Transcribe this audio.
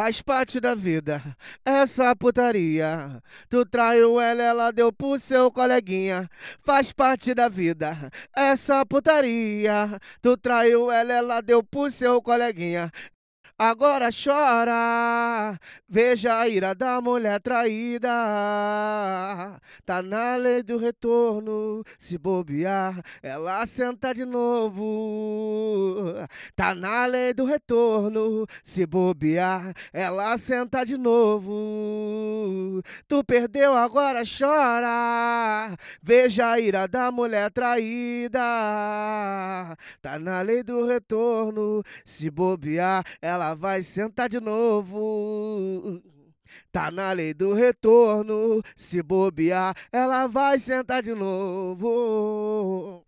Faz parte da vida, essa putaria. Tu traiu ela, ela deu pro seu coleguinha. Faz parte da vida, essa putaria. Tu traiu ela, ela deu pro seu coleguinha. Agora chora, veja a ira da mulher traída. Tá na lei do retorno, se bobear, ela senta de novo. Tá na lei do retorno, se bobear, ela senta de novo. Tu perdeu, agora chora, veja a ira da mulher traída. Tá na lei do retorno, se bobear, ela vai sentar de novo. Tá na lei do retorno, se bobear, ela vai sentar de novo.